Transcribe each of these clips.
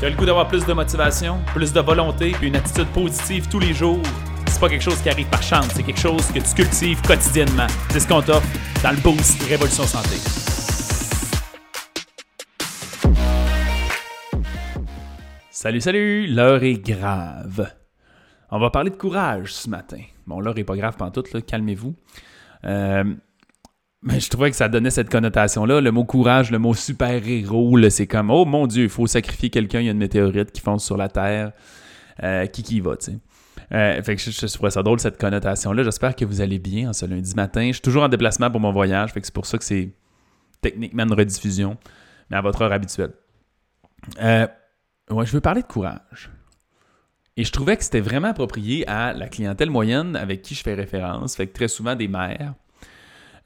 Tu as le goût d'avoir plus de motivation, plus de volonté, puis une attitude positive tous les jours? C'est pas quelque chose qui arrive par chance, c'est quelque chose que tu cultives quotidiennement. C'est ce qu'on t'offre dans le Boost Révolution Santé. Salut, salut, l'heure est grave. On va parler de courage ce matin. Bon, l'heure est pas grave pantoute, calmez-vous. Euh, mais je trouvais que ça donnait cette connotation-là. Le mot courage, le mot super-héros, c'est comme Oh mon Dieu, il faut sacrifier quelqu'un, il y a une météorite qui fonce sur la Terre. Euh, qui qui va, tu sais. Euh, fait que je, je, trouvais ça drôle, cette connotation-là. J'espère que vous allez bien en ce lundi matin. Je suis toujours en déplacement pour mon voyage, fait que c'est pour ça que c'est techniquement une rediffusion, mais à votre heure habituelle. Euh, ouais, je veux parler de courage. Et je trouvais que c'était vraiment approprié à la clientèle moyenne avec qui je fais référence. Fait que très souvent des mères,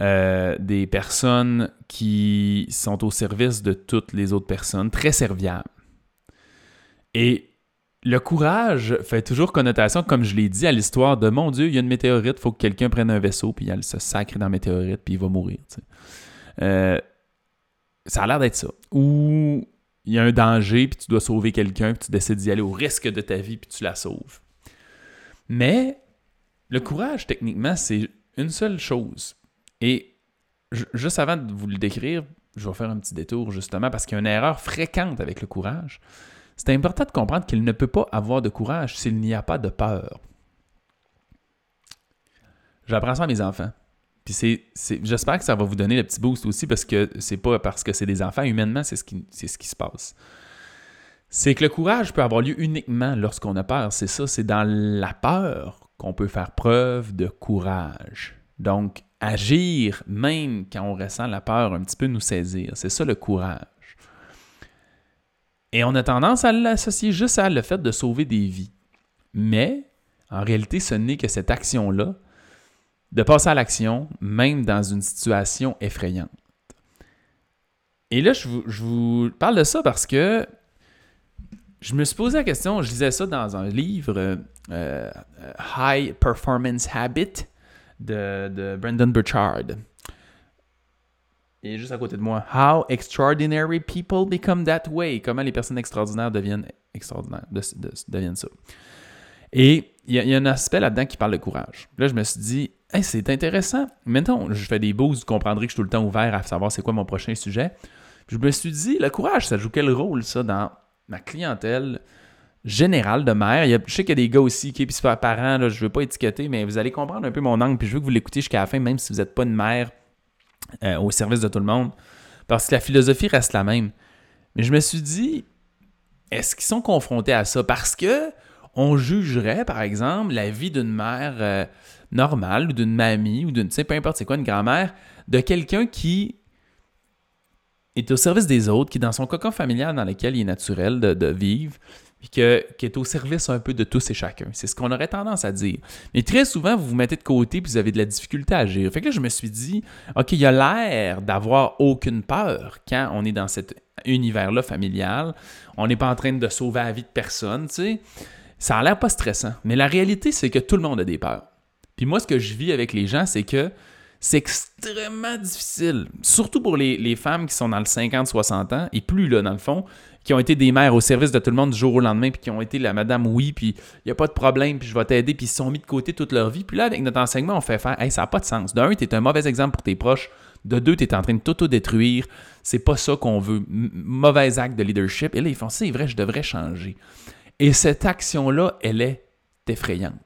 euh, des personnes qui sont au service de toutes les autres personnes, très serviables. Et le courage fait toujours connotation, comme je l'ai dit, à l'histoire de mon Dieu, il y a une météorite, il faut que quelqu'un prenne un vaisseau, puis il se sacre dans la météorite, puis il va mourir. Euh, ça a l'air d'être ça. Ou il y a un danger, puis tu dois sauver quelqu'un, puis tu décides d'y aller au risque de ta vie, puis tu la sauves. Mais le courage, techniquement, c'est une seule chose. Et juste avant de vous le décrire, je vais faire un petit détour justement parce qu'il y a une erreur fréquente avec le courage. C'est important de comprendre qu'il ne peut pas avoir de courage s'il n'y a pas de peur. J'apprends ça à mes enfants. Puis c'est, j'espère que ça va vous donner le petit boost aussi parce que c'est pas parce que c'est des enfants, humainement, c'est ce qui, c'est ce qui se passe. C'est que le courage peut avoir lieu uniquement lorsqu'on a peur. C'est ça, c'est dans la peur qu'on peut faire preuve de courage. Donc, agir même quand on ressent la peur un petit peu nous saisir. C'est ça le courage. Et on a tendance à l'associer juste à le fait de sauver des vies. Mais en réalité, ce n'est que cette action-là, de passer à l'action, même dans une situation effrayante. Et là, je vous, parle de ça parce que je me suis posé la question, je lisais ça dans un livre, euh, euh, High Performance Habit, de, de Brendan Burchard. Est juste à côté de moi. How extraordinary people become that way. Comment les personnes extraordinaires deviennent extraordinaires, deviennent ça. Et il y, a, un aspect là-dedans qui parle de courage. Là, je me suis dit, c'est intéressant. Maintenant, je fais des boosts, vous comprendrez que je suis tout le temps ouvert à savoir c'est quoi mon prochain sujet. je me suis dit, le courage, ça joue quel rôle, ça, dans ma clientèle? Général de mère. Je sais qu'il y a des gars aussi qui, puis parents, là, je ne veux pas étiqueter, mais vous allez comprendre un peu mon angle, puis je veux que vous l'écoutiez jusqu'à la fin, même si vous n'êtes pas une mère euh, au service de tout le monde, parce que la philosophie reste la même. Mais je me suis dit, est-ce qu'ils sont confrontés à ça? Parce que on jugerait, par exemple, la vie d'une mère euh, normale ou d'une mamie ou d'une, tu sais, peu importe c'est quoi, une grand-mère, de quelqu'un qui est au service des autres, qui dans son cocon familial dans lequel il est naturel de vivre, puis qui est au service un peu de tous et chacun. C'est ce qu'on aurait tendance à dire. Mais très souvent, vous vous mettez de côté puis vous avez de la difficulté à agir. Fait que là, je me suis dit, OK, il y a l'air d'avoir aucune peur quand on est dans cet univers-là familial. On n'est pas en train de sauver la vie de personne, tu sais. Ça a l'air pas stressant. Mais la réalité, c'est que tout le monde a des peurs. Puis moi, ce que je vis avec les gens, c'est que c'est extrêmement difficile, surtout pour les, les, femmes qui sont dans le 50-60 ans, et plus là, dans le fond, qui ont été des mères au service de tout le monde du jour au lendemain, puis qui ont été la madame oui, puis il n'y a pas de problème, puis je vais t'aider, puis ils se sont mis de côté toute leur vie. Puis là, avec notre enseignement, on fait faire, hey, ça n'a pas de sens. D'un, tu es un mauvais exemple pour tes proches. De deux, tu es en train de t'auto-détruire. C'est pas ça qu'on veut. mauvais acte de leadership. Et là, ils font, c'est vrai, je devrais changer. Et cette action-là, elle est effrayante.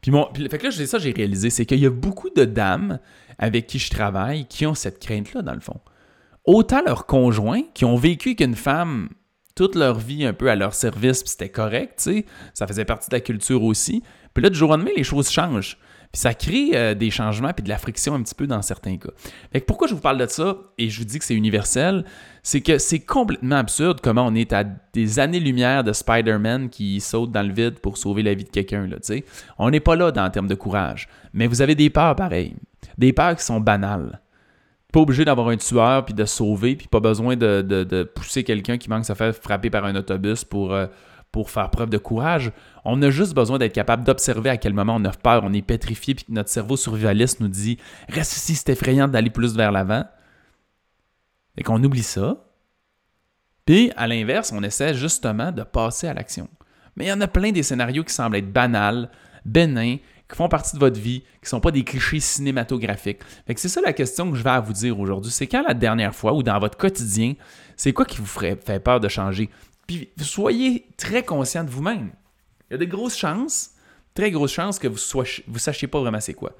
Puis, mon, fait que là, ça, j'ai réalisé, c'est qu'il y a beaucoup de dames avec qui je travaille qui ont cette crainte-là, dans le fond autant leurs conjoints qui ont vécu qu'une femme toute leur vie un peu à leur service, puis c'était correct, tu sais, ça faisait partie de la culture aussi. Puis là, du jour au lendemain, les choses changent. Puis ça crée euh, des changements puis de la friction un petit peu dans certains cas. Fait que pourquoi je vous parle de ça et je vous dis que c'est universel, c'est que c'est complètement absurde comment on est à des années-lumière de Spider-Man qui saute dans le vide pour sauver la vie de quelqu'un. On n'est pas là dans le terme de courage. Mais vous avez des peurs pareilles. Des peurs qui sont banales pas obligé d'avoir un tueur puis de sauver, puis pas besoin de, pousser quelqu'un qui manque de se faire frapper par un autobus pour, euh, pour faire preuve de courage. On a juste besoin d'être capable d'observer à quel moment on a peur, on est pétrifié, puis que notre cerveau survivaliste nous dit Reste ici, c'est effrayant d'aller plus vers l'avant. Et qu'on oublie ça. Puis, à l'inverse, on essaie justement de passer à l'action. Mais il y en a plein des scénarios qui semblent être banals, bénins, qui font partie de votre vie, qui ne sont pas des clichés cinématographiques. Fait que c'est ça la question que je vais à vous dire aujourd'hui. C'est quand la dernière fois ou dans votre quotidien, c'est quoi qui vous fait peur de changer? Puis soyez très conscient de vous-même. Il y a de grosses chances, très grosses chances que vous ne sachiez pas vraiment c'est quoi.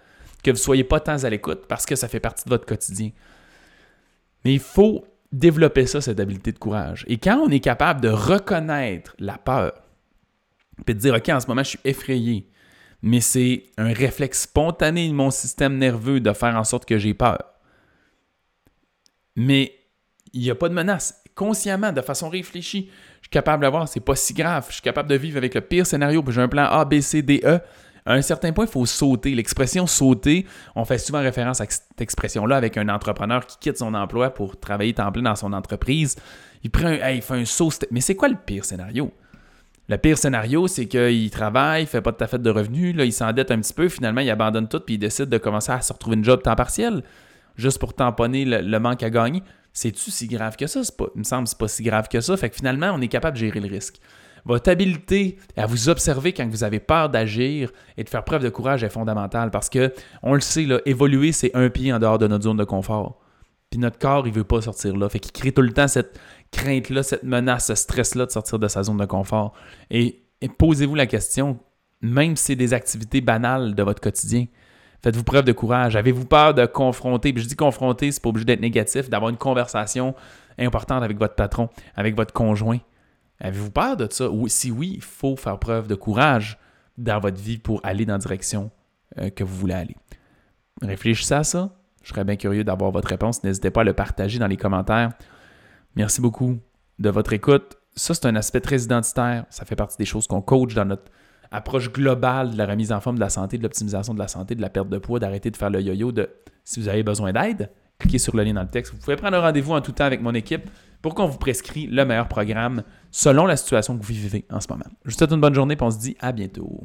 Que vous ne soyez pas tant à l'écoute parce que ça fait partie de votre quotidien. Mais il faut développer ça, cette habileté de courage. Et quand on est capable de reconnaître la peur, puis de dire, OK, en ce moment, je suis effrayé, mais c'est un réflexe spontané de mon système nerveux de faire en sorte que j'ai peur. Mais il n'y a pas de menace. Consciemment, de façon réfléchie, je suis capable d'avoir, c'est pas si grave. Je suis capable de vivre avec le pire scénario, puis j'ai un plan A, B, C, D, E. À un certain point, il faut sauter. L'expression sauter, on fait souvent référence à cette expression-là avec un entrepreneur qui quitte son emploi pour travailler temps plein dans son entreprise. Il, prend il fait un saut. Mais c'est quoi le pire scénario? Le pire scénario, c'est qu'il travaille, il fait pas de ta fête de revenus, là, il s'endette un petit peu, finalement, il abandonne tout, puis il décide de commencer à se retrouver une job temps partiel, juste pour tamponner le, manque à gagner. C'est-tu si grave que ça? Pas, il me semble que c'est pas si grave que ça. Fait que finalement, on est capable de gérer le risque. Votre habileté à vous observer quand vous avez peur d'agir et de faire preuve de courage est fondamentale parce que, on le sait, évoluer, c'est un pied en dehors de notre zone de confort. Puis notre corps, il veut pas sortir là. Fait qu'il crée tout le temps cette crainte-là, cette menace, ce stress-là de sortir de sa zone de confort. Et, posez-vous la question, même si c'est des activités banales de votre quotidien, faites-vous preuve de courage. Avez-vous peur de confronter? Puis je dis confronter, c'est pas obligé d'être négatif, d'avoir une conversation importante avec votre patron, avec votre conjoint. Avez-vous peur de ça? Si oui, il faut faire preuve de courage dans votre vie pour aller dans la direction euh, que vous voulez aller. Réfléchissez à ça. Je serais bien curieux d'avoir votre réponse. N'hésitez pas à le partager dans les commentaires. Merci beaucoup de votre écoute. Ça, c'est un aspect très identitaire. Ça fait partie des choses qu'on coach dans notre approche globale de la remise en forme de la santé, de l'optimisation de la santé, de la perte de poids, d'arrêter de faire le yo-yo, de si vous avez besoin d'aide, cliquez sur le lien dans le texte. Vous pouvez prendre un rendez-vous en tout temps avec mon équipe pour qu'on vous prescrit le meilleur programme selon la situation que vous vivez en ce moment. Je vous souhaite une bonne journée et on se dit à bientôt.